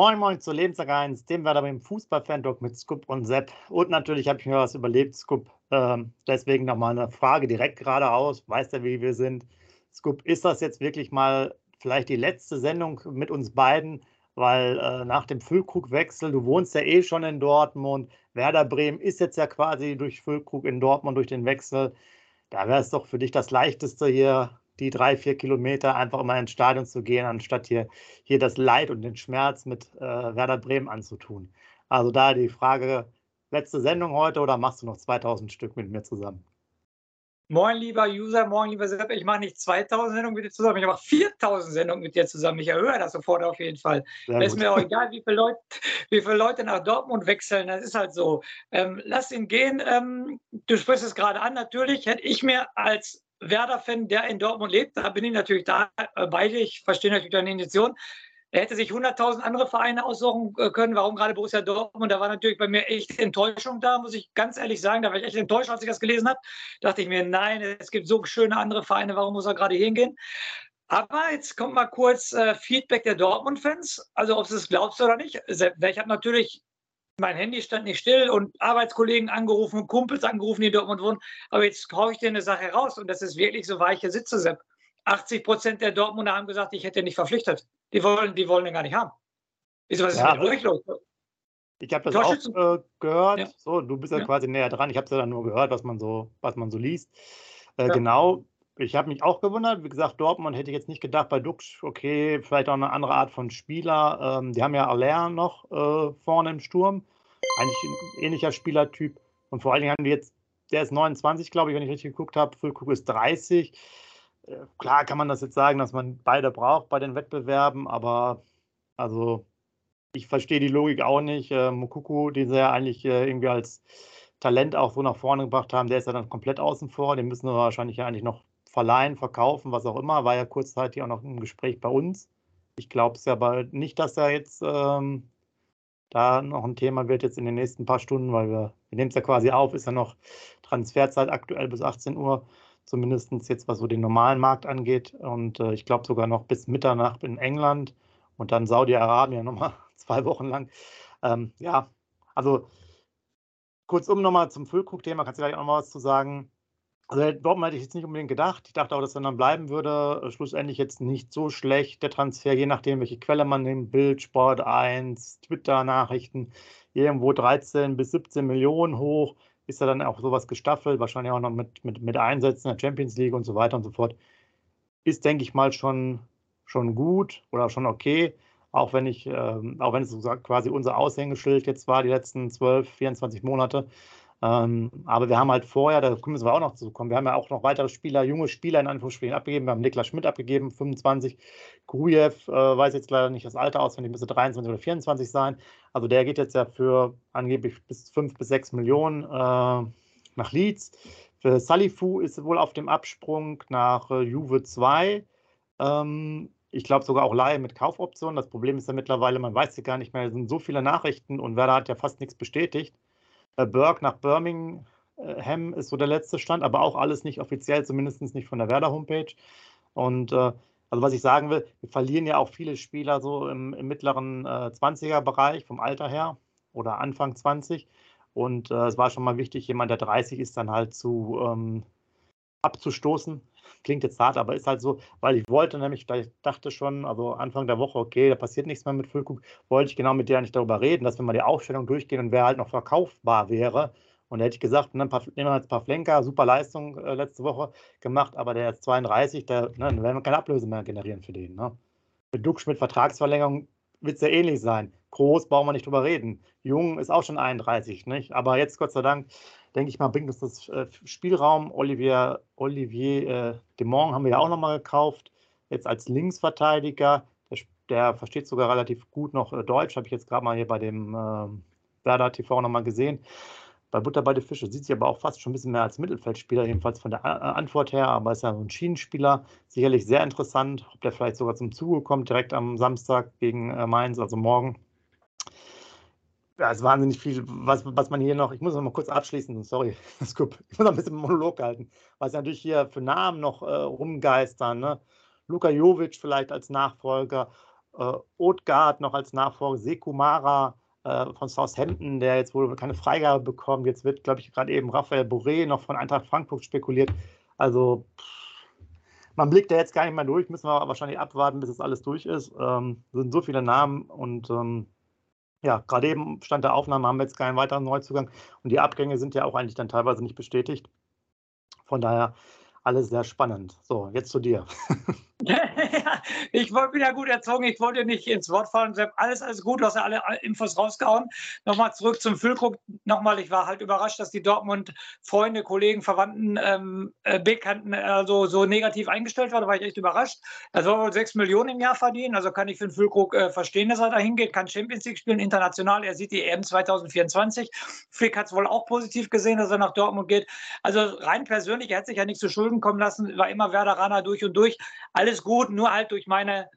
Moin Moin zu Lebenslang 1, dem Werder beim Fußball-Fan-Talk mit Scoop und Sepp. Und natürlich habe ich mir was überlebt, Scoop. Ähm, deswegen nochmal eine Frage direkt geradeaus. Weiß der, wie wir sind? Scoop, ist das jetzt wirklich mal vielleicht die letzte Sendung mit uns beiden? Weil äh, nach dem Füllkrug-Wechsel, du wohnst ja eh schon in Dortmund. Werder Bremen ist jetzt ja quasi durch Füllkrug in Dortmund, durch den Wechsel. Da wäre es doch für dich das Leichteste hier die drei, vier Kilometer einfach immer ins Stadion zu gehen, anstatt hier, hier das Leid und den Schmerz mit äh, Werder Bremen anzutun. Also da die Frage, letzte Sendung heute oder machst du noch 2000 Stück mit mir zusammen? Moin, lieber User, moin, lieber Sepp. Ich mache nicht 2000 Sendungen mit dir zusammen, ich mache 4000 Sendungen mit dir zusammen. Ich erhöhe das sofort auf jeden Fall. Es ist mir auch egal, wie viele, Leute, wie viele Leute nach Dortmund wechseln. Das ist halt so. Ähm, lass ihn gehen. Ähm, du sprichst es gerade an. Natürlich hätte ich mir als Werder-Fan, der in Dortmund lebt, da bin ich natürlich da äh, bei dir. Ich verstehe natürlich deine Intention. Er hätte sich 100.000 andere Vereine aussuchen äh, können. Warum gerade Borussia Dortmund? Da war natürlich bei mir echt Enttäuschung da, muss ich ganz ehrlich sagen. Da war ich echt enttäuscht, als ich das gelesen habe. Dachte ich mir, nein, es gibt so schöne andere Vereine. Warum muss er gerade hingehen? Aber jetzt kommt mal kurz äh, Feedback der Dortmund-Fans. Also, ob du es glaubst oder nicht. Ich habe natürlich mein Handy stand nicht still und Arbeitskollegen angerufen, Kumpels angerufen, die in Dortmund wohnen. Aber jetzt haue ich dir eine Sache raus und das ist wirklich so weiche Sitze, Sepp. 80 Prozent der Dortmunder haben gesagt, ich hätte nicht verpflichtet. Die wollen, die wollen den gar nicht haben. Wieso, was ist ja, mit euch los? Ich habe das auch äh, gehört. Ja. So, du bist ja, ja, quasi näher dran. Ich habe es ja dann nur gehört, was man so, was man so liest. Äh. Genau. Ich habe mich auch gewundert. Wie gesagt, Dortmund hätte ich jetzt nicht gedacht bei Dux, okay, vielleicht auch eine andere Art von Spieler. Ähm, die haben ja Aller noch äh, vorne im Sturm. Eigentlich ein ähnlicher Spielertyp. Und vor allen Dingen haben die jetzt, der ist 29, glaube ich, wenn ich richtig geguckt habe. Füllkrug ist 30. Äh, klar kann man das jetzt sagen, dass man beide braucht bei den Wettbewerben, aber also ich verstehe die Logik auch nicht. Äh, Mukuku, den sie ja eigentlich äh, irgendwie als Talent auch so nach vorne gebracht haben, der ist ja dann komplett außen vor. Den müssen wir wahrscheinlich ja eigentlich noch verleihen, verkaufen, was auch immer. War ja kurzzeitig auch noch im Gespräch bei uns. Ich glaube es ja aber nicht, dass er jetzt ähm, da noch ein Thema wird jetzt in den nächsten paar Stunden, weil wir, wir nehmen es ja quasi auf, ist ja noch Transferzeit aktuell bis 18 Uhr, zumindest jetzt was so den normalen Markt angeht. Und äh, ich glaube sogar noch bis Mitternacht in England und dann Saudi-Arabien nochmal zwei Wochen lang. Ähm, ja, also kurzum nochmal zum Füllkrug-Thema, kannst du gleich auch noch mal was zu sagen. Also Dortmund hätte ich jetzt nicht unbedingt gedacht. Ich dachte auch, dass er dann bleiben würde. Äh, schlussendlich jetzt nicht so schlecht, der Transfer, je nachdem, welche Quelle man nimmt. Bild, Sport 1, Twitter-Nachrichten, irgendwo 13 bis 17 Millionen hoch. Ist er dann auch sowas gestaffelt, wahrscheinlich auch noch mit, mit, mit Einsätzen in der Champions League und so weiter und so fort. Ist, denke ich mal, schon, schon gut oder schon okay. Auch wenn ich, ähm, auch wenn es quasi unser Aushängeschild jetzt war, die letzten 12, 24 Monate. Ähm, aber wir haben halt vorher, da müssen wir auch noch zu kommen, wir haben ja auch noch weitere Spieler, junge Spieler in Anführungsstrichen abgegeben. Wir haben Niklas Schmidt abgegeben, 25. Grujew, äh, weiß jetzt leider nicht das Alter aus, wenn die müsste 23 oder 24 sein. Also der geht jetzt ja für angeblich bis 5 bis 6 Millionen äh, nach Leeds. Für Salifu ist wohl auf dem Absprung nach äh, Juve 2. Ähm, ich glaube sogar auch Laie mit Kaufoptionen. Das Problem ist ja mittlerweile, man weiß ja gar nicht mehr, es sind so viele Nachrichten und Werder hat ja fast nichts bestätigt. Äh, Burke nach Birmingham ist so der letzte Stand, aber auch alles nicht offiziell, zumindest nicht von der Werder-Homepage. Und äh, also was ich sagen will, wir verlieren ja auch viele Spieler so im, im mittleren äh, 20er-Bereich vom Alter her oder Anfang 20. Und äh, es war schon mal wichtig, jemand, der 30 ist, dann halt zu ähm, abzustoßen. Klingt jetzt hart, aber ist halt so, weil ich wollte nämlich, ich dachte schon, also Anfang der Woche, okay, da passiert nichts mehr mit Füllkrug, wollte ich genau mit der nicht darüber reden, dass wir mal die Aufstellung durchgehen und wer halt noch verkaufbar wäre. Und da hätte ich gesagt, ne, nehmen wir jetzt ein paar Flenker, super Leistung äh, letzte Woche gemacht, aber der ist 32, der, ne, dann werden wir keine Ablöse mehr generieren für den. Ne? Mit Duxch mit Vertragsverlängerung wird es ja ähnlich sein. Groß brauchen wir nicht drüber reden. Jung ist auch schon 31, nicht? Aber jetzt, Gott sei Dank, denke ich mal, bringt uns das äh, Spielraum. Olivier, Olivier äh, Demont haben wir ja auch nochmal gekauft, jetzt als Linksverteidiger. Der, der, versteht sogar relativ gut noch äh, Deutsch, habe ich jetzt gerade mal hier bei dem äh, Werder TV nochmal gesehen. Bei Butter bei den Fische sieht sich aber auch fast schon ein bisschen mehr als Mittelfeldspieler, jedenfalls von der Antwort her, aber ist ja ein Schienenspieler. Sicherlich sehr interessant, ob der vielleicht sogar zum Zuge kommt, direkt am Samstag gegen äh, Mainz, also morgen ja, es ist wahnsinnig viel, was, was man hier noch, ich muss noch mal kurz abschließen, sorry, ich muss noch ein bisschen Monolog halten, was natürlich hier für Namen noch äh, rumgeistern, ne? Luka Jovic vielleicht als Nachfolger äh, Odegaard noch als Nachfolger, Sekumara äh, von Southampton, der jetzt wohl keine Freigabe bekommt. Jetzt wird, glaube ich, gerade eben Raphael Boré noch von Eintracht Frankfurt spekuliert. Also man blickt da jetzt gar nicht mehr durch, müssen wir wahrscheinlich abwarten, bis es alles durch ist. Ähm, sind so viele Namen und ähm, ja, gerade eben stand der Aufnahme, haben wir jetzt keinen weiteren Neuzugang und die Abgänge sind ja auch eigentlich dann teilweise nicht bestätigt. Von daher alles sehr spannend. So, jetzt zu dir. ich wollte wieder gut erzogen, ich wollte nicht ins Wort fallen. Alles, alles gut, du hast ja alle Infos rausgehauen. Nochmal zurück zum Füllkrug. Nochmal, ich war halt überrascht, dass die Dortmund-Freunde, Kollegen, Verwandten, ähm, äh, Bekannten also so negativ eingestellt waren. Da war ich echt überrascht. Er soll wohl 6 Millionen im Jahr verdienen. Also kann ich für den Füllkrug äh, verstehen, dass er da hingeht, kann Champions League spielen, international. Er sieht die EM 2024. Flick hat es wohl auch positiv gesehen, dass er nach Dortmund geht. Also rein persönlich, er hat sich ja nicht zu Schulden kommen lassen, war immer Werderaner durch und durch. Alles alles gut, nur halt durch meine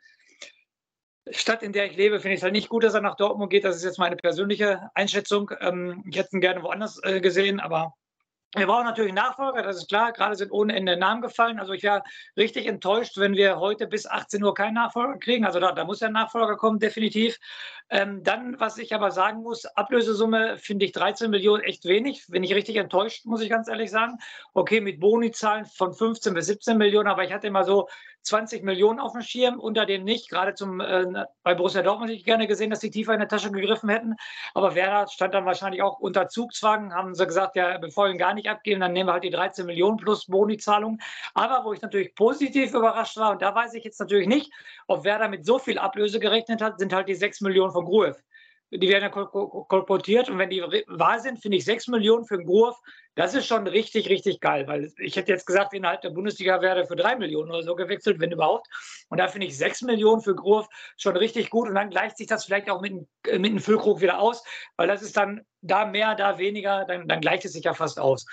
Stadt, in der ich lebe, finde ich es halt nicht gut, dass er nach Dortmund geht. Das ist jetzt meine persönliche Einschätzung. Ähm, ich hätte ihn gerne woanders äh, gesehen, aber wir brauchen natürlich Nachfolger, das ist klar. Gerade sind ohne Ende Namen gefallen. Also ich wäre richtig enttäuscht, wenn wir heute bis 18 Uhr keinen Nachfolger kriegen. Also da, da muss ja ein Nachfolger kommen, definitiv. Ähm, dann, was ich aber sagen muss, Ablösesumme finde ich 13 Millionen echt wenig. Bin ich richtig enttäuscht, muss ich ganz ehrlich sagen. Okay, mit Boni-Zahlen von 15 bis 17 Millionen, aber ich hatte immer so 20 Millionen auf dem Schirm, unter dem nicht. Gerade zum, äh, bei Borussia Dortmund hätte ich gerne gesehen, dass sie tiefer in der Tasche gegriffen hätten. Aber Werder stand dann wahrscheinlich auch unter Zugzwang, haben sie gesagt, ja, bevor wir ihn gar nicht abgeben, dann nehmen wir halt die 13 Millionen plus Boni-Zahlung. Aber wo ich natürlich positiv überrascht war, und da weiß ich jetzt natürlich nicht, ob Werder mit so viel Ablöse gerechnet hat, sind halt die 6 Millionen von Gruev die werden ja kolportiert und wenn die wahr sind, finde ich 6 Millionen für einen Gurf, das ist schon richtig, richtig geil, weil ich hätte jetzt gesagt, innerhalb der Bundesliga wäre für 3 Millionen oder so gewechselt, wenn überhaupt. Und da finde ich 6 Millionen für Gurf schon richtig gut und dann gleicht sich das vielleicht auch mit, mit einem Füllkrug wieder aus, weil das ist dann da mehr, da weniger, dann, dann gleicht es sich ja fast aus.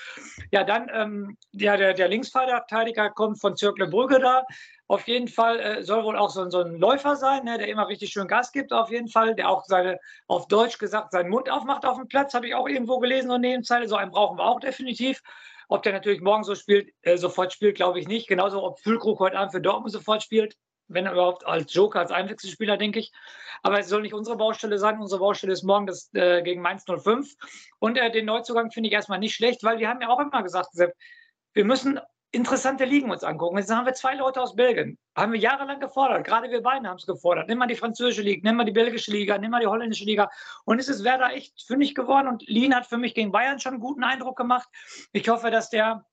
Ja, dann ähm, ja, der, der Linksverteidiger kommt von Zirkle Brügge da. Auf jeden Fall äh, soll wohl auch so, so ein Läufer sein, ne, der immer richtig schön Gas gibt, auf jeden Fall, der auch seine, auf Deutsch gesagt, seinen Mund aufmacht auf dem Platz, habe ich auch irgendwo gelesen und Nebenzeile. So einen brauchen wir auch definitiv. Ob der natürlich morgen so spielt, äh, sofort spielt, glaube ich nicht. Genauso, ob Füllkrug heute Abend für Dortmund sofort spielt, wenn er überhaupt als Joker, als Einwechselspieler, denke ich. Aber es soll nicht unsere Baustelle sein. Unsere Baustelle ist morgen das äh, gegen Mainz 05. Und äh, den Neuzugang finde ich erstmal nicht schlecht, weil wir haben ja auch immer gesagt, Sepp, wir müssen interessante Ligen uns angucken. Jetzt haben wir zwei Leute aus Belgien. Haben wir jahrelang gefordert. Gerade wir beiden haben es gefordert. Nimm mal die französische Liga, nimm mal die belgische Liga, nimm mal die holländische Liga. Und es ist Werder echt fündig geworden. Und Lien hat für mich gegen Bayern schon einen guten Eindruck gemacht. Ich hoffe, dass der,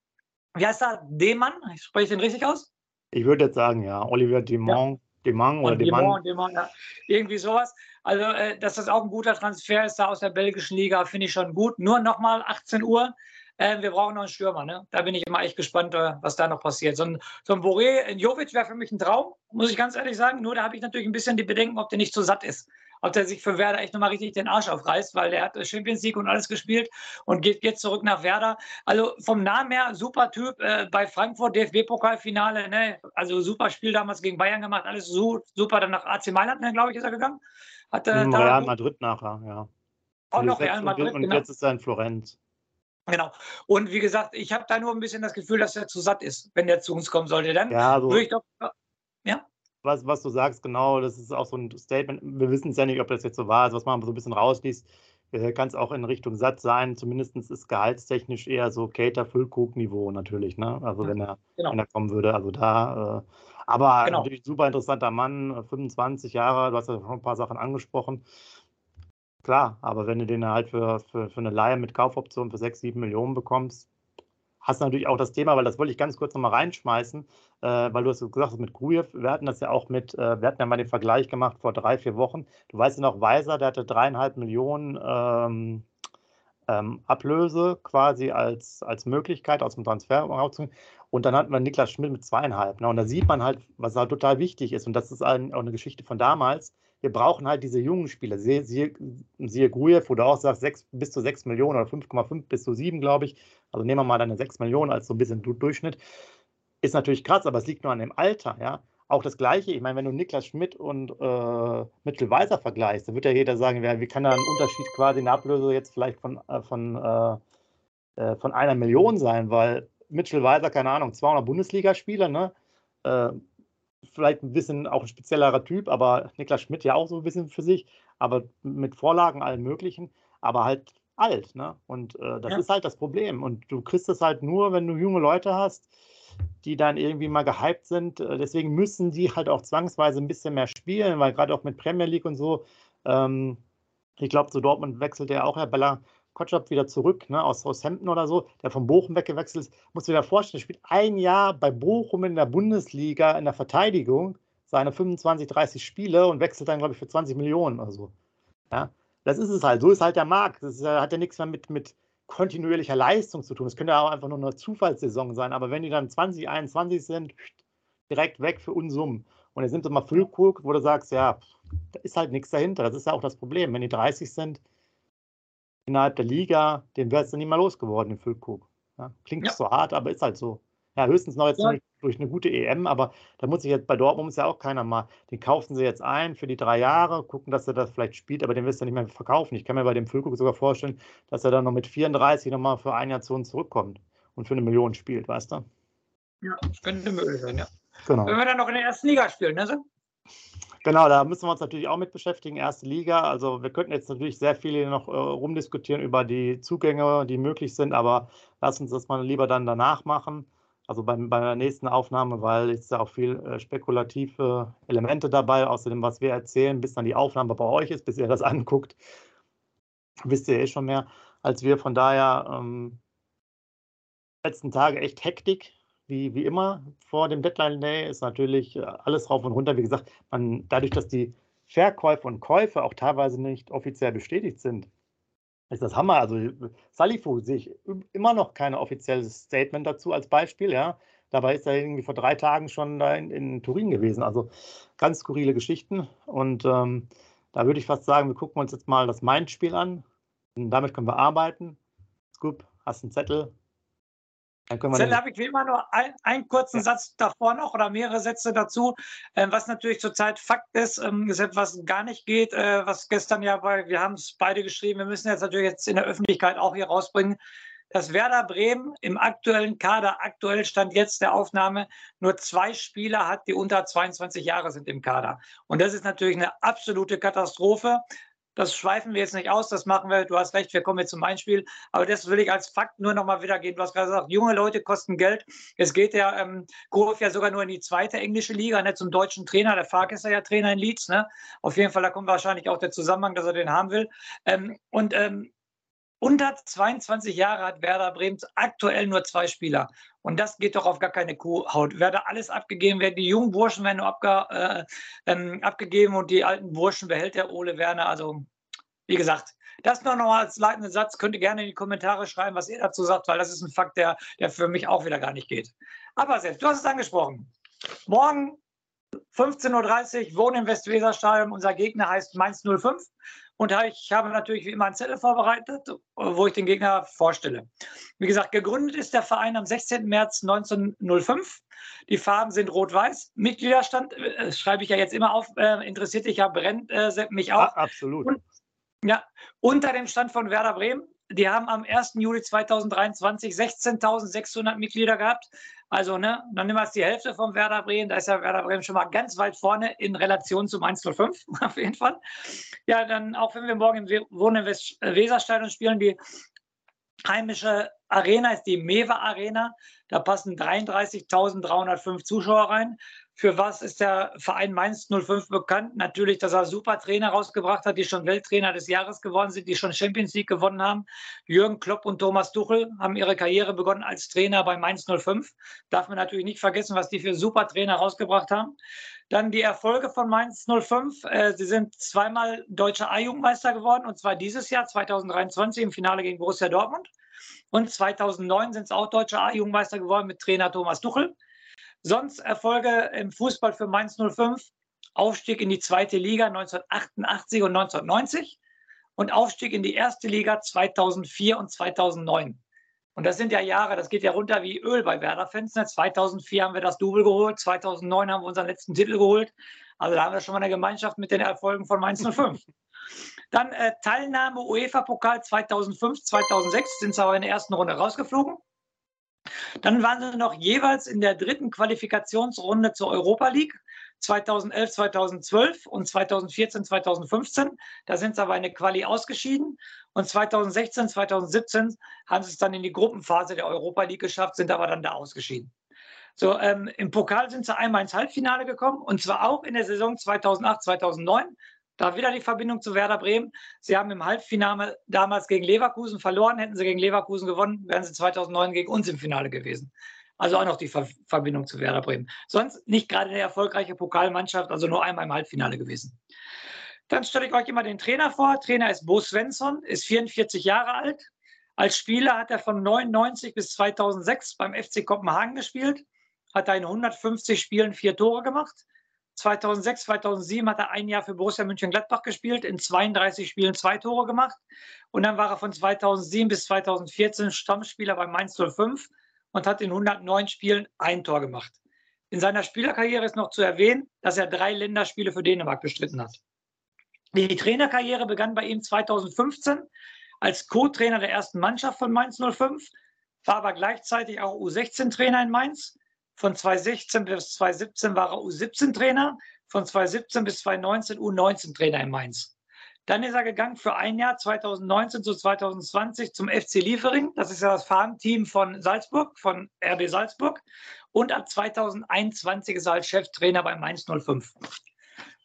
wie heißt er, Demann, ich spreche den richtig aus? Ich würde jetzt sagen, ja, Oliver Demont. Ja. Demang oder Demang. Demang, ja. Irgendwie sowas. Also, äh, dass das auch ein guter Transfer ist, da aus der belgischen Liga, finde ich schon gut. Nur nochmal 18 Uhr. Äh, wir brauchen noch einen Stürmer. Ne? Da bin ich immer echt gespannt, äh, was da noch passiert. So ein, so ein Boré, ein Jovic wäre für mich ein Traum, muss ich ganz ehrlich sagen. Nur da habe ich natürlich ein bisschen die Bedenken, ob der nicht zu satt ist. Ob der sich für Werder echt nochmal richtig den Arsch aufreißt, weil der hat Champions League und alles gespielt und geht jetzt zurück nach Werder. Also vom Namen her, super Typ. Äh, bei Frankfurt DFB-Pokalfinale, ne? also super Spiel damals gegen Bayern gemacht, alles so, super. Dann nach AC Mailand, ne, glaube ich, ist er gegangen. Hat, äh, Real Madrid nachher, ja. Auch noch Real Madrid. Und, genau. jetzt ist er in Florenz. Genau. Und wie gesagt, ich habe da nur ein bisschen das Gefühl, dass er zu satt ist, wenn der zu uns kommen sollte. Dann ja, so würde ich doch. Ja. Was, was du sagst, genau, das ist auch so ein Statement. Wir wissen es ja nicht, ob das jetzt so war, was man so ein bisschen rausliest. Äh, Kann es auch in Richtung satt sein. Zumindest ist gehaltstechnisch eher so Cater-Füllkrug-Niveau natürlich, ne? Also wenn er, genau. wenn er kommen würde. Also da. Äh, aber genau. natürlich super interessanter Mann, 25 Jahre, du hast ja schon ein paar Sachen angesprochen. Klar, aber wenn du den halt für, für, für eine Leihe mit Kaufoption für 6, 7 Millionen bekommst, hast du natürlich auch das Thema, weil das wollte ich ganz kurz nochmal reinschmeißen, äh, weil du hast gesagt mit Grujew, wir hatten das ja auch mit, äh, wir hatten ja mal den Vergleich gemacht vor drei, vier Wochen. Du weißt ja noch, Weiser, der hatte dreieinhalb Millionen ähm, ähm, Ablöse quasi als, als Möglichkeit aus dem Transfer. Und dann hatten wir Niklas Schmidt mit zweieinhalb. Ne? Und da sieht man halt, was halt total wichtig ist. Und das ist auch eine Geschichte von damals wir brauchen halt diese jungen Spieler. Siehe, siehe, siehe Grujew, wo du auch sagst, 6, bis zu 6 Millionen oder 5,5 bis zu 7, glaube ich. Also nehmen wir mal deine 6 Millionen als so ein bisschen Durchschnitt. Ist natürlich krass, aber es liegt nur an dem Alter, ja. Auch das Gleiche, ich meine, wenn du Niklas Schmidt und äh, Mitchell Weiser vergleichst, dann wird ja jeder sagen, ja, wie kann da ein Unterschied quasi in der Ablöse jetzt vielleicht von, äh, von, äh, äh von einer Million sein, weil Mitchell Weiser, keine Ahnung, 200 Bundesligaspieler, ne? Vielleicht ein bisschen auch ein speziellerer Typ, aber Niklas Schmidt ja auch so ein bisschen für sich, aber mit Vorlagen allen möglichen, aber halt alt. Ne? Und äh, das ja. ist halt das Problem. Und du kriegst es halt nur, wenn du junge Leute hast, die dann irgendwie mal gehypt sind. Äh, deswegen müssen die halt auch zwangsweise ein bisschen mehr spielen, weil gerade auch mit Premier League und so, ähm, ich glaube, zu Dortmund wechselt ja auch Herr Bella Kotschap wieder zurück, ne, aus Southampton oder so, der von Bochum weggewechselt ist. Muss da vorstellen, er spielt ein Jahr bei Bochum in der Bundesliga in der Verteidigung, seine 25, 30 Spiele und wechselt dann, glaube ich, für 20 Millionen oder so. Ja, das ist es halt. So ist halt der Markt. Das ist, hat ja nichts mehr mit, mit kontinuierlicher Leistung zu tun. Es könnte ja auch einfach nur eine Zufallssaison sein, aber wenn die dann 2021 sind, direkt weg für Unsummen. Und jetzt sind sie mal Füllkrug, wo du sagst, ja, da ist halt nichts dahinter. Das ist ja auch das Problem. Wenn die 30 sind, innerhalb der Liga, den wärst du nie mal losgeworden, den Füllkrug. Ja, klingt ja. so hart, aber ist halt so. Ja, höchstens noch jetzt ja. durch, eine gute EM, aber da muss ich jetzt bei Dortmund muss ja auch keiner mal. Den kaufen sie jetzt ein für die drei Jahre, gucken, dass er das vielleicht spielt, aber den wirst du nicht mehr verkaufen. Ich kann mir bei dem Füllkrug sogar vorstellen, dass er dann noch mit 34 nochmal für ein Jahr zu uns zurückkommt und für eine Million spielt, weißt du? Ja, das könnte möglich sein, ja. Genau. Wenn wir dann noch in der ersten Liga spielen, ne? Genau, da müssen wir uns natürlich auch mit beschäftigen, erste Liga. Also wir könnten jetzt natürlich sehr viele noch äh, rumdiskutieren über die Zugänge, die möglich sind, aber lass uns das mal lieber dann danach machen. Also beim, bei der nächsten Aufnahme, weil es da auch viel äh, spekulative Elemente dabei, außerdem, was wir erzählen, bis dann die Aufnahme bei euch ist, bis ihr das anguckt, wisst ihr eh schon mehr als wir. Von daher, ähm, letzten Tage echt Hektik, wie, wie immer vor dem Deadline Day ist natürlich äh, alles rauf und runter. Wie gesagt, man, dadurch, dass die Verkäufe und Käufe auch teilweise nicht offiziell bestätigt sind, ist das Hammer. Also Salifu sehe ich immer noch kein offizielles Statement dazu als Beispiel. Ja. Dabei ist er irgendwie vor drei Tagen schon da in, in Turin gewesen. Also ganz skurrile Geschichten. Und ähm, da würde ich fast sagen, wir gucken uns jetzt mal das Mind-Spiel an. Und damit können wir arbeiten. Scoop, hast einen Zettel, dann habe ich wie immer nur ein, einen kurzen ja. Satz davor noch oder mehrere Sätze dazu. Ähm, was natürlich zurzeit Fakt ist, ähm, ist etwas gar nicht geht, äh, was gestern ja bei, wir haben es beide geschrieben, wir müssen jetzt natürlich jetzt in der Öffentlichkeit auch hier rausbringen, dass Werder Bremen im aktuellen Kader, aktuell stand jetzt der Aufnahme, nur zwei Spieler hat, die unter 22 Jahre sind im Kader. Und das ist natürlich eine absolute Katastrophe. Das schweifen wir jetzt nicht aus, das machen wir. Du hast recht, wir kommen jetzt zum Einspiel. Aber das will ich als Fakt nur noch mal wiedergeben. Du hast gerade gesagt, junge Leute kosten Geld. Es geht ja, ähm, Grof ja sogar nur in die zweite englische Liga, nicht zum deutschen Trainer. Der Fark ist ja Trainer in Leeds. Ne? Auf jeden Fall, da kommt wahrscheinlich auch der Zusammenhang, dass er den haben will. Ähm, und ähm, unter 22 Jahre hat Werder Bremen aktuell nur zwei Spieler. Und das geht doch auf gar keine Kuhhaut. Werde alles abgegeben werden. Die jungen Burschen werden nur abge, äh, ähm, abgegeben und die alten Burschen behält der Ole Werner. Also, wie gesagt, das nur noch mal als leitenden Satz. Könnt ihr gerne in die Kommentare schreiben, was ihr dazu sagt, weil das ist ein Fakt, der, der für mich auch wieder gar nicht geht. Aber selbst, du hast es angesprochen. Morgen 15.30 Uhr, Wohnen im Westweserstadion. Unser Gegner heißt Mainz 05. Und ich habe natürlich wie immer einen Zettel vorbereitet, wo ich den Gegner vorstelle. Wie gesagt, gegründet ist der Verein am 16. März 1905. Die Farben sind rot-weiß. Mitgliederstand, äh, schreibe ich ja jetzt immer auf, äh, interessiert dich ja, brennt äh, mich auch. Ja, absolut. Und, ja, unter dem Stand von Werder Bremen. Die haben am 1. Juli 2023 16.600 Mitglieder gehabt. Also, ne, dann nehmen wir jetzt die Hälfte vom Werder Bremen. Da ist ja Werder Bremen schon mal ganz weit vorne in Relation zum 105, auf jeden Fall. Ja, dann, auch wenn wir morgen im Wohnen Weserstadion spielen, die heimische Arena ist die Mewa Arena. Da passen 33.305 Zuschauer rein. Für was ist der Verein Mainz 05 bekannt? Natürlich, dass er super Trainer rausgebracht hat, die schon Welttrainer des Jahres geworden sind, die schon Champions League gewonnen haben. Jürgen Klopp und Thomas Tuchel haben ihre Karriere begonnen als Trainer bei Mainz 05. Darf man natürlich nicht vergessen, was die für super Trainer rausgebracht haben. Dann die Erfolge von Mainz 05. Äh, sie sind zweimal deutscher A-Jugendmeister geworden und zwar dieses Jahr 2023 im Finale gegen Borussia Dortmund. Und 2009 sind es auch deutscher A-Jugendmeister geworden mit Trainer Thomas Tuchel. Sonst Erfolge im Fußball für Mainz 05. Aufstieg in die zweite Liga 1988 und 1990 und Aufstieg in die erste Liga 2004 und 2009. Und das sind ja Jahre, das geht ja runter wie Öl bei Werder-Fans. 2004 haben wir das Double geholt, 2009 haben wir unseren letzten Titel geholt. Also da haben wir schon mal eine Gemeinschaft mit den Erfolgen von Mainz 05. Dann äh, Teilnahme UEFA-Pokal 2005, 2006 sind sie aber in der ersten Runde rausgeflogen. Dann waren sie noch jeweils in der dritten Qualifikationsrunde zur Europa League. 2011, 2012 und 2014, 2015. Da sind sie aber in der Quali ausgeschieden. Und 2016, 2017 haben sie es dann in die Gruppenphase der Europa League geschafft, sind aber dann da ausgeschieden. So, ähm, Im Pokal sind sie einmal ins Halbfinale gekommen und zwar auch in der Saison 2008, 2009. Da wieder die Verbindung zu Werder Bremen. Sie haben im Halbfinale damals gegen Leverkusen verloren. Hätten sie gegen Leverkusen gewonnen, wären sie 2009 gegen uns im Finale gewesen. Also auch noch die Ver Verbindung zu Werder Bremen. Sonst nicht gerade eine erfolgreiche Pokalmannschaft, also nur einmal im Halbfinale gewesen. Dann stelle ich euch immer den Trainer vor. Trainer ist Bo Svensson, ist 44 Jahre alt. Als Spieler hat er von 99 bis 2006 beim FC Kopenhagen gespielt, hat er in 150 Spielen vier Tore gemacht. 2006, 2007 hat er ein Jahr für Borussia Mönchengladbach gespielt, in 32 Spielen zwei Tore gemacht. Und dann war er von 2007 bis 2014 Stammspieler bei Mainz 05 und hat in 109 Spielen ein Tor gemacht. In seiner Spielerkarriere ist noch zu erwähnen, dass er drei Länderspiele für Dänemark bestritten hat. Die Trainerkarriere begann bei ihm 2015 als Co-Trainer der ersten Mannschaft von Mainz 05, war aber gleichzeitig auch U16-Trainer in Mainz. Von 2016 bis 2017 war er U17-Trainer, von 2017 bis 2019 U19-Trainer in Mainz. Dann ist er gegangen für ein Jahr 2019 zu 2020 zum FC Liefering. Das ist ja das Farmteam von Salzburg, von RB Salzburg. Und ab 2021 ist er als Cheftrainer bei Mainz 05.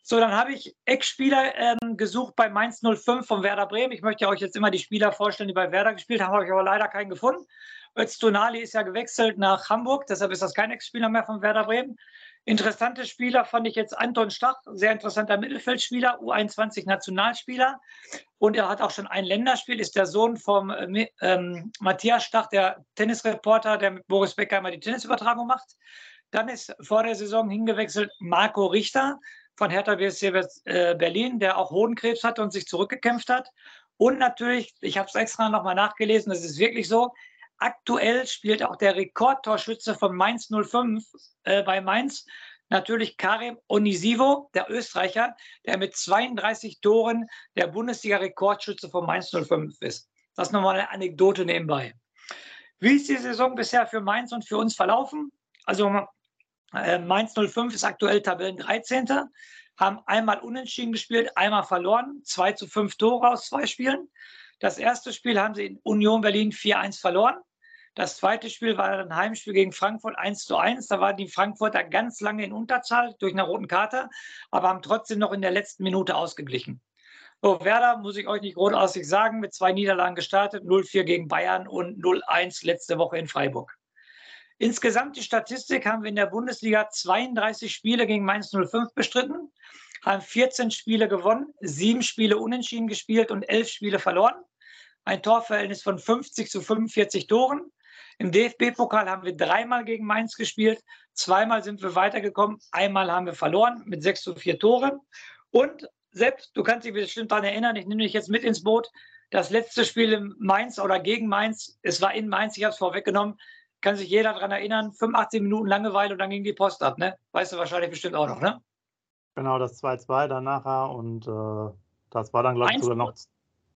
So, dann habe ich Eckspieler ähm, gesucht bei Mainz 05 von Werder Bremen. Ich möchte euch jetzt immer die Spieler vorstellen, die bei Werder gespielt haben, habe ich aber leider keinen gefunden. Öztunali ist ja gewechselt nach Hamburg, deshalb ist das kein Ex-Spieler mehr von Werder Bremen. Interessante Spieler fand ich jetzt Anton Stach, sehr interessanter Mittelfeldspieler, U21 Nationalspieler. Und er hat auch schon ein Länderspiel, ist der Sohn vom äh, ähm, Matthias Stach, der Tennisreporter, der mit Boris Becker immer die Tennisübertragung macht. Dann ist vor der Saison hingewechselt Marco Richter von Hertha BSC äh, Berlin, der auch Hodenkrebs hatte und sich zurückgekämpft hat. Und natürlich, ich habe es extra nochmal nachgelesen, das ist wirklich so, Aktuell spielt auch der Rekordtorschütze von Mainz 05 äh, bei Mainz, natürlich Karim Onisivo, der Österreicher, der mit 32 Toren der Bundesliga-Rekordschütze von Mainz 05 ist. Das ist nochmal eine Anekdote nebenbei. Wie ist die Saison bisher für Mainz und für uns verlaufen? Also äh, Mainz 05 ist aktuell Tabellen 13. Haben einmal unentschieden gespielt, einmal verloren, 2 zu 5 Tore aus zwei Spielen. Das erste Spiel haben sie in Union Berlin 4-1 verloren. Das zweite Spiel war ein Heimspiel gegen Frankfurt 1 zu 1. Da waren die Frankfurter ganz lange in Unterzahl durch eine roten Karte, aber haben trotzdem noch in der letzten Minute ausgeglichen. So, Werder muss ich euch nicht großartig sagen, mit zwei Niederlagen gestartet, 0-4 gegen Bayern und 0-1 letzte Woche in Freiburg. Insgesamt die Statistik haben wir in der Bundesliga 32 Spiele gegen Mainz 05 bestritten, haben 14 Spiele gewonnen, sieben Spiele unentschieden gespielt und elf Spiele verloren. Ein Torverhältnis von 50 zu 45 Toren. Im DFB-Pokal haben wir dreimal gegen Mainz gespielt. Zweimal sind wir weitergekommen. Einmal haben wir verloren mit 6 zu 4 Toren. Und selbst, du kannst dich bestimmt daran erinnern, ich nehme dich jetzt mit ins Boot. Das letzte Spiel in Mainz oder gegen Mainz, es war in Mainz, ich habe es vorweggenommen, kann sich jeder daran erinnern, 85 Minuten Langeweile und dann ging die Post ab, ne? Weißt du wahrscheinlich bestimmt auch noch, ne? Genau, das 2-2 dann nachher und äh, das war dann, glaube ich, sogar noch.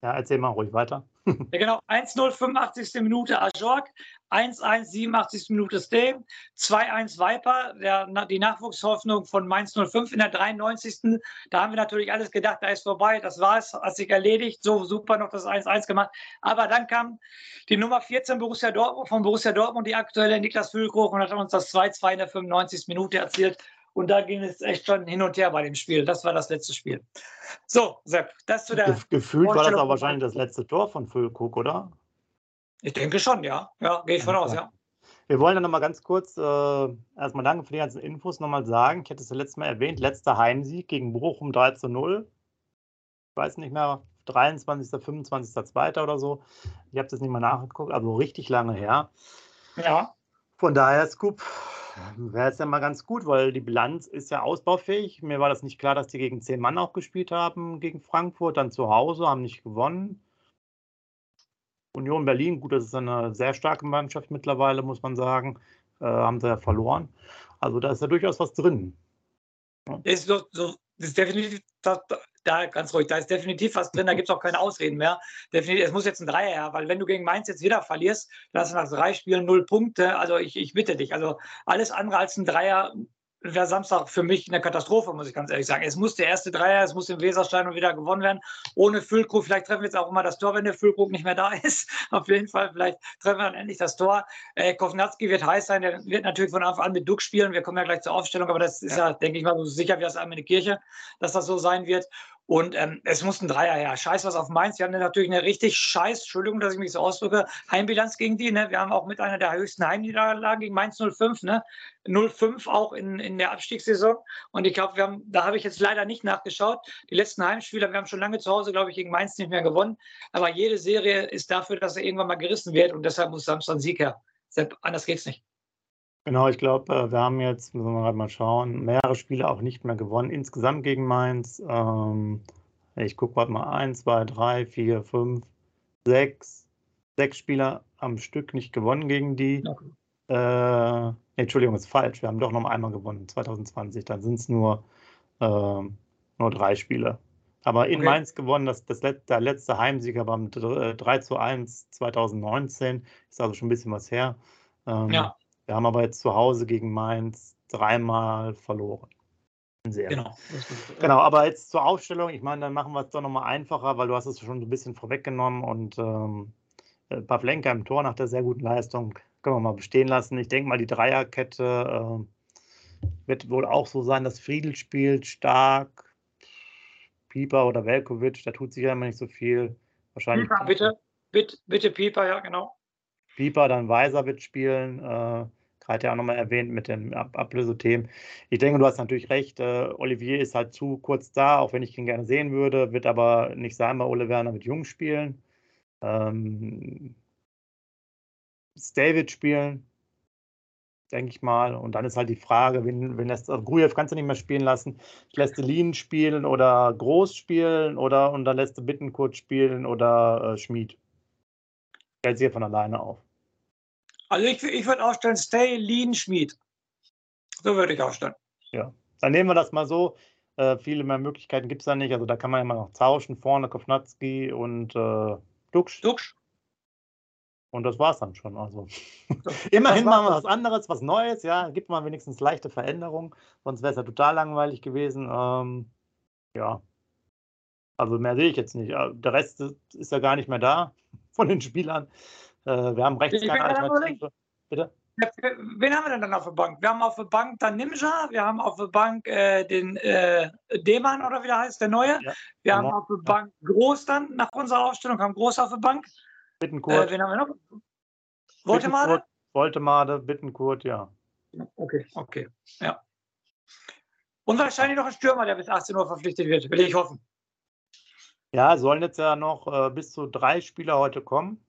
Ja, erzähl mal ruhig weiter. Ja, genau, 1-0, 85. Minute Ajorg, 1-1, 87. Minute Stay, 2-1 Viper, der, die Nachwuchshoffnung von Mainz 05 in der 93. Da haben wir natürlich alles gedacht, da ist vorbei, das war es, hat sich erledigt, so super noch das 1-1 gemacht. Aber dann kam die Nummer 14 Borussia Dortmund, von Borussia Dortmund, die aktuelle Niklas Füllkrug und hat uns das 2-2 in der 95. Minute erzielt. Und da ging es echt schon hin und her bei dem Spiel. Das war das letzte Spiel. So, Sepp, das zu der. Gefühlt war das aber wahrscheinlich das letzte Tor von Füllkrug, oder? Ich denke schon, ja. Ja, gehe ich von aus, ja. Wir wollen dann nochmal ganz kurz, äh, erstmal danke für die ganzen Infos, nochmal sagen. Ich hatte es ja letztes Mal erwähnt, letzter Heimsieg gegen Bochum 3 zu 0. Ich weiß nicht mehr, 23., 25., 2. oder so. Ich habe das nicht mal nachgeguckt, also richtig lange her. Ja. Von daher, Scoop, wäre es ja mal ganz gut, weil die Bilanz ist ja ausbaufähig. Mir war das nicht klar, dass die gegen zehn Mann auch gespielt haben, gegen Frankfurt, dann zu Hause, haben nicht gewonnen. Union Berlin, gut, das ist eine sehr starke Mannschaft mittlerweile, muss man sagen, äh, haben sie ja verloren. Also da ist ja durchaus was drin. Ja. Ist so, so, das ist definitiv, da, ganz ruhig, da ist definitiv was drin, da gibt es auch keine Ausreden mehr. Definitiv, es muss jetzt ein Dreier her, weil wenn du gegen Mainz jetzt wieder verlierst, dann hast du nach drei Spielen null Punkte. Also ich, ich bitte dich, also alles andere als ein Dreier wäre Samstag für mich eine Katastrophe, muss ich ganz ehrlich sagen. Es muss der erste Dreier, es muss im Weserstein wieder gewonnen werden. Ohne Füllkrug, vielleicht treffen wir jetzt auch immer das Tor, wenn der Füllkrug nicht mehr da ist. Auf jeden Fall, vielleicht treffen wir dann endlich das Tor. Äh, Kovnatski wird heiß sein, der wird natürlich von Anfang an mit Duck spielen. Wir kommen ja gleich zur Aufstellung, aber das ist ja, ja denke ich mal, so sicher wie das einmal in der Kirche, dass das so sein wird. Und ähm, es muss ein Dreier her. Scheiß was auf Mainz. Wir haben natürlich eine richtig scheiß, Entschuldigung, dass ich mich so ausdrücke, Heimbilanz gegen die. Ne? Wir haben auch mit einer der höchsten Heimniederlagen gegen Mainz 05. Ne? 05 auch in, in der Abstiegssaison. Und ich glaube, wir haben, da habe ich jetzt leider nicht nachgeschaut. Die letzten Heimspieler, wir haben schon lange zu Hause, glaube ich, gegen Mainz nicht mehr gewonnen. Aber jede Serie ist dafür, dass er irgendwann mal gerissen wird. Und deshalb muss Samstag ein Sieg her. Anders geht es nicht. Genau, ich glaube, äh, wir haben jetzt, müssen wir gerade mal schauen, mehrere Spiele auch nicht mehr gewonnen. Insgesamt gegen Mainz. Ähm, ich gucke gerade mal, eins, zwei, drei, vier, fünf, sechs. Sechs Spieler am Stück nicht gewonnen gegen die. Okay. Äh, nee, Entschuldigung, ist falsch. Wir haben doch noch einmal gewonnen, 2020. Dann sind es nur, äh, nur drei Spiele. Aber in okay. Mainz gewonnen, das, das letzte, der letzte Heimsieger beim 3 zu 1 2019. Ist also schon ein bisschen was her. Ähm, ja. Wir haben aber jetzt zu Hause gegen Mainz dreimal verloren. Sehr. Genau. Genau, aber jetzt zur Aufstellung. Ich meine, dann machen wir es doch nochmal einfacher, weil du hast es schon so ein bisschen vorweggenommen und ähm, äh, Pavlenka im Tor nach der sehr guten Leistung können wir mal bestehen lassen. Ich denke mal, die Dreierkette äh, wird wohl auch so sein, dass Friedel spielt, stark, Pieper oder Velkovic, da tut sich ja immer nicht so viel. Wahrscheinlich. Pieper, bitte, bitte, bitte Pieper, ja, genau. Pieper, dann Weiser wird spielen. Äh, gerade ja auch nochmal erwähnt mit den Ab Ablösethemen. Ich denke, du hast natürlich recht. Äh, Olivier ist halt zu kurz da, auch wenn ich ihn gerne sehen würde, wird aber nicht sein bei Ole Werner mit Jung spielen. Ähm, David spielen, denke ich mal. Und dann ist halt die Frage, wenn, wenn das also Grujew kannst du nicht mehr spielen lassen, lässt du Lien spielen oder Groß spielen oder und dann lässt du Bittenkurt spielen oder äh, Schmied. Stellt sich von alleine auf. Also ich, ich würde aufstellen, Stay Lean Schmied. So würde ich aufstellen. Ja, dann nehmen wir das mal so. Äh, viele mehr Möglichkeiten gibt es da nicht. Also da kann man mal noch tauschen. Vorne Kovnatski und äh, Duxch. Duxch. Und das war es dann schon. Also immerhin machen wir was anderes, was Neues, ja. Gibt mal wenigstens leichte Veränderungen. Sonst wäre es ja total langweilig gewesen. Ähm, ja. Also mehr sehe ich jetzt nicht. Äh, der Rest ist ja gar nicht mehr da von den Spielern. Äh, wir haben rechts keine Alternative. Bitte? Wen haben wir denn dann auf der Bank? Wir haben auf der Bank dann Nimja, wir haben auf der Bank äh, den äh, Demann oder wie der heißt, der Neue. Ja, wir haben auf der Bank Groß dann nach unserer Aufstellung, haben Groß auf der Bank. Bittenkurt. Äh, wen haben wir noch? Woltemade? Woltemade, Bittenkurt, ja. Okay, okay, ja. Und wahrscheinlich noch ein Stürmer, der bis 18 Uhr verpflichtet wird, will ich hoffen. Ja, sollen jetzt ja noch äh, bis zu drei Spieler heute kommen.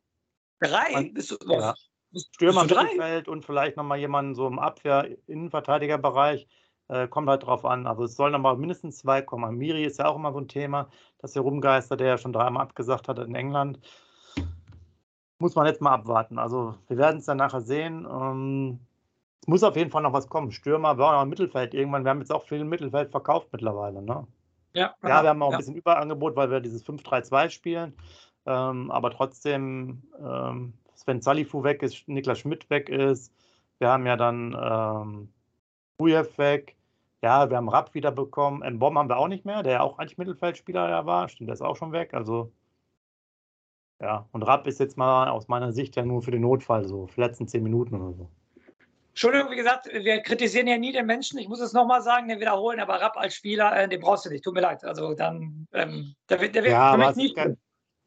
Drei? Man, bist du, ja. Stürmer, Mittelfeld und vielleicht nochmal jemanden so im Abwehr-Innenverteidigerbereich. Äh, kommt halt drauf an. Also es sollen nochmal mindestens zwei kommen. Miri ist ja auch immer so ein Thema, dass hier rumgeistert, der ja schon dreimal abgesagt hat in England. Muss man jetzt mal abwarten. Also wir werden es dann nachher sehen. Ähm, es muss auf jeden Fall noch was kommen. Stürmer, wir auch im Mittelfeld irgendwann. Wir haben jetzt auch viel im Mittelfeld verkauft mittlerweile. Ne? Ja, ja, wir haben auch ja. ein bisschen Überangebot, weil wir dieses 5-3-2 spielen. Ähm, aber trotzdem, ähm, Sven Salifu weg ist, Niklas Schmidt weg ist. Wir haben ja dann ähm, Rujev weg. Ja, wir haben Rapp wieder bekommen. Mbom haben wir auch nicht mehr, der ja auch eigentlich Mittelfeldspieler ja war. Stimmt, der ist auch schon weg. Also, ja. Und Rapp ist jetzt mal aus meiner Sicht ja nur für den Notfall so, für die letzten zehn Minuten oder so. Entschuldigung, wie gesagt, wir kritisieren ja nie den Menschen. Ich muss es nochmal sagen, den wiederholen, aber Rapp als Spieler, äh, den brauchst du nicht. Tut mir leid. Also dann, ähm, der, der wird ja, für mich nicht. Kein,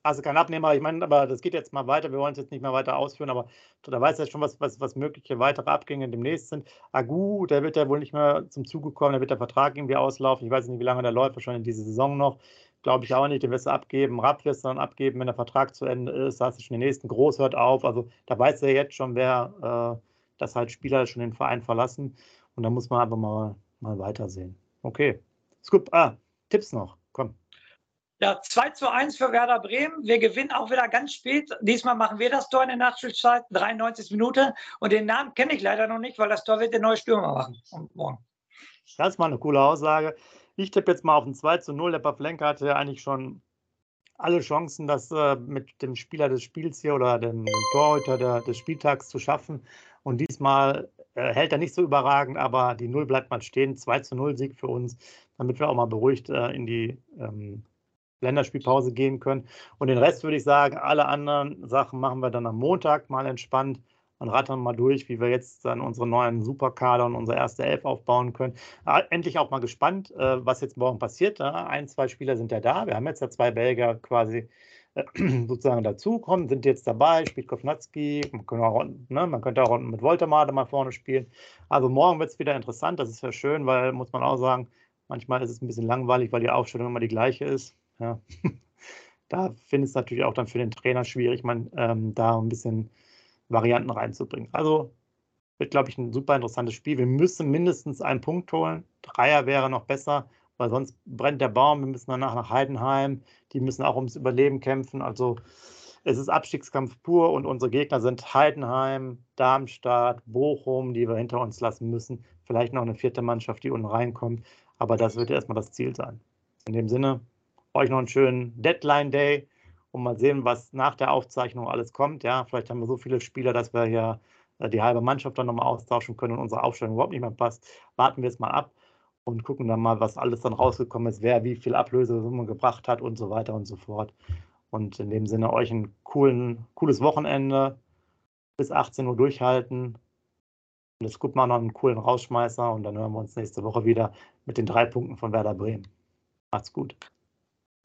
also kein Abnehmer, ich meine, aber das geht jetzt mal weiter, wir wollen es jetzt nicht mehr weiter ausführen, aber da weiß er schon, was, was, was mögliche weitere Abgänge demnächst sind. Agu, der wird ja wohl nicht mehr zum Zuge kommen, der wird der Vertrag irgendwie auslaufen. Ich weiß nicht, wie lange der läuft, wahrscheinlich diese Saison noch. Glaube ich auch nicht, den wirst du abgeben. Rapp wirst du dann abgeben, wenn der Vertrag zu Ende ist. Da hast du schon den nächsten Groß hört auf. Also da weiß er jetzt schon, wer, äh, dass halt Spieler schon den Verein verlassen. Und da muss man einfach mal, mal weitersehen. Okay. Scoop, ah, Tipps noch. Komm. Ja, 2 zu 1 für Werder Bremen. Wir gewinnen auch wieder ganz spät. Diesmal machen wir das Tor in der Nachspielzeit, 93 Minuten. Und den Namen kenne ich leider noch nicht, weil das Tor wird der neue Stürmer machen. Morgen. Das ist mal eine coole Aussage. Ich tippe jetzt mal auf ein 2 zu 0. Der Pavlenka hatte ja eigentlich schon alle Chancen, das äh, mit dem Spieler des Spiels hier oder dem, dem Torhüter der, des Spieltags zu schaffen. Und diesmal äh, hält er nicht so überragend, aber die Null bleibt mal stehen. 2 zu 0 Sieg für uns, damit wir auch mal beruhigt äh, in die ähm, Länderspielpause gehen können. Und den Rest würde ich sagen, alle anderen Sachen machen wir dann am Montag mal entspannt und rattern mal durch, wie wir jetzt dann unsere neuen Superkader und unsere erste Elf aufbauen können. Ah, endlich auch mal gespannt, äh, was jetzt morgen passiert. Ein, zwei Spieler sind ja da. Wir haben jetzt ja zwei Belgier quasi sozusagen dazukommen, sind jetzt dabei, spielt Kovnatski, man, auch, ne, man könnte auch mit Voltemade mal vorne spielen. Also morgen wird es wieder interessant, das ist ja schön, weil, muss man auch sagen, manchmal ist es ein bisschen langweilig, weil die Aufstellung immer die gleiche ist. Ja. da finde ich es natürlich auch dann für den Trainer schwierig, man ähm, da ein bisschen Varianten reinzubringen. Also wird, glaube ich, ein super interessantes Spiel. Wir müssen mindestens einen Punkt holen. Dreier wäre noch besser, weil sonst brennt der Baum. Wir müssen danach nach Heidenheim. Die müssen auch ums Überleben kämpfen. Also es ist Abstiegskampf pur und unsere Gegner sind Heidenheim, Darmstadt, Bochum, die wir hinter uns lassen müssen. Vielleicht noch eine vierte Mannschaft, die unten reinkommt. Aber das wird erstmal das Ziel sein. In dem Sinne, euch noch einen schönen Deadline Day und mal sehen, was nach der Aufzeichnung alles kommt. Ja, vielleicht haben wir so viele Spieler, dass wir hier äh, die halbe Mannschaft dann nochmal austauschen können und unsere Aufstellung überhaupt nicht mehr passt. Warten wir es mal ab und gucken dann mal, was alles dann rausgekommen ist, wer wie viel Ablösesumme gebracht hat und so weiter und so fort. Und in dem Sinne euch ein coolen, cooles Wochenende. Bis 18 Uhr durchhalten. Und jetzt guckt mal noch einen coolen Rausschmeißer und dann hören wir uns nächste Woche wieder mit den drei Punkten von Werder Bremen. Macht's gut.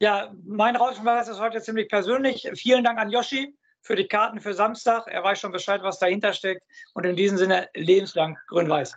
Ja, mein Rausschmeißer ist heute ziemlich persönlich. Vielen Dank an Yoshi für die Karten für Samstag. Er weiß schon Bescheid, was dahinter steckt. Und in diesem Sinne lebenslang grün-weiß.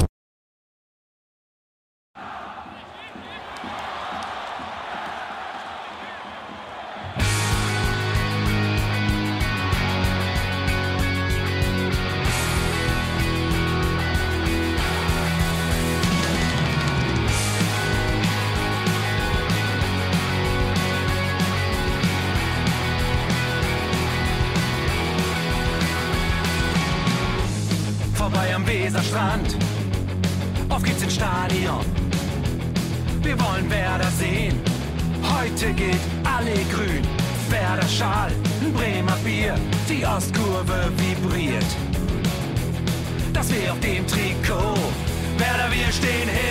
Ostkurve vibriert. Das wir auf dem Trikot. Werder, wir stehen hinter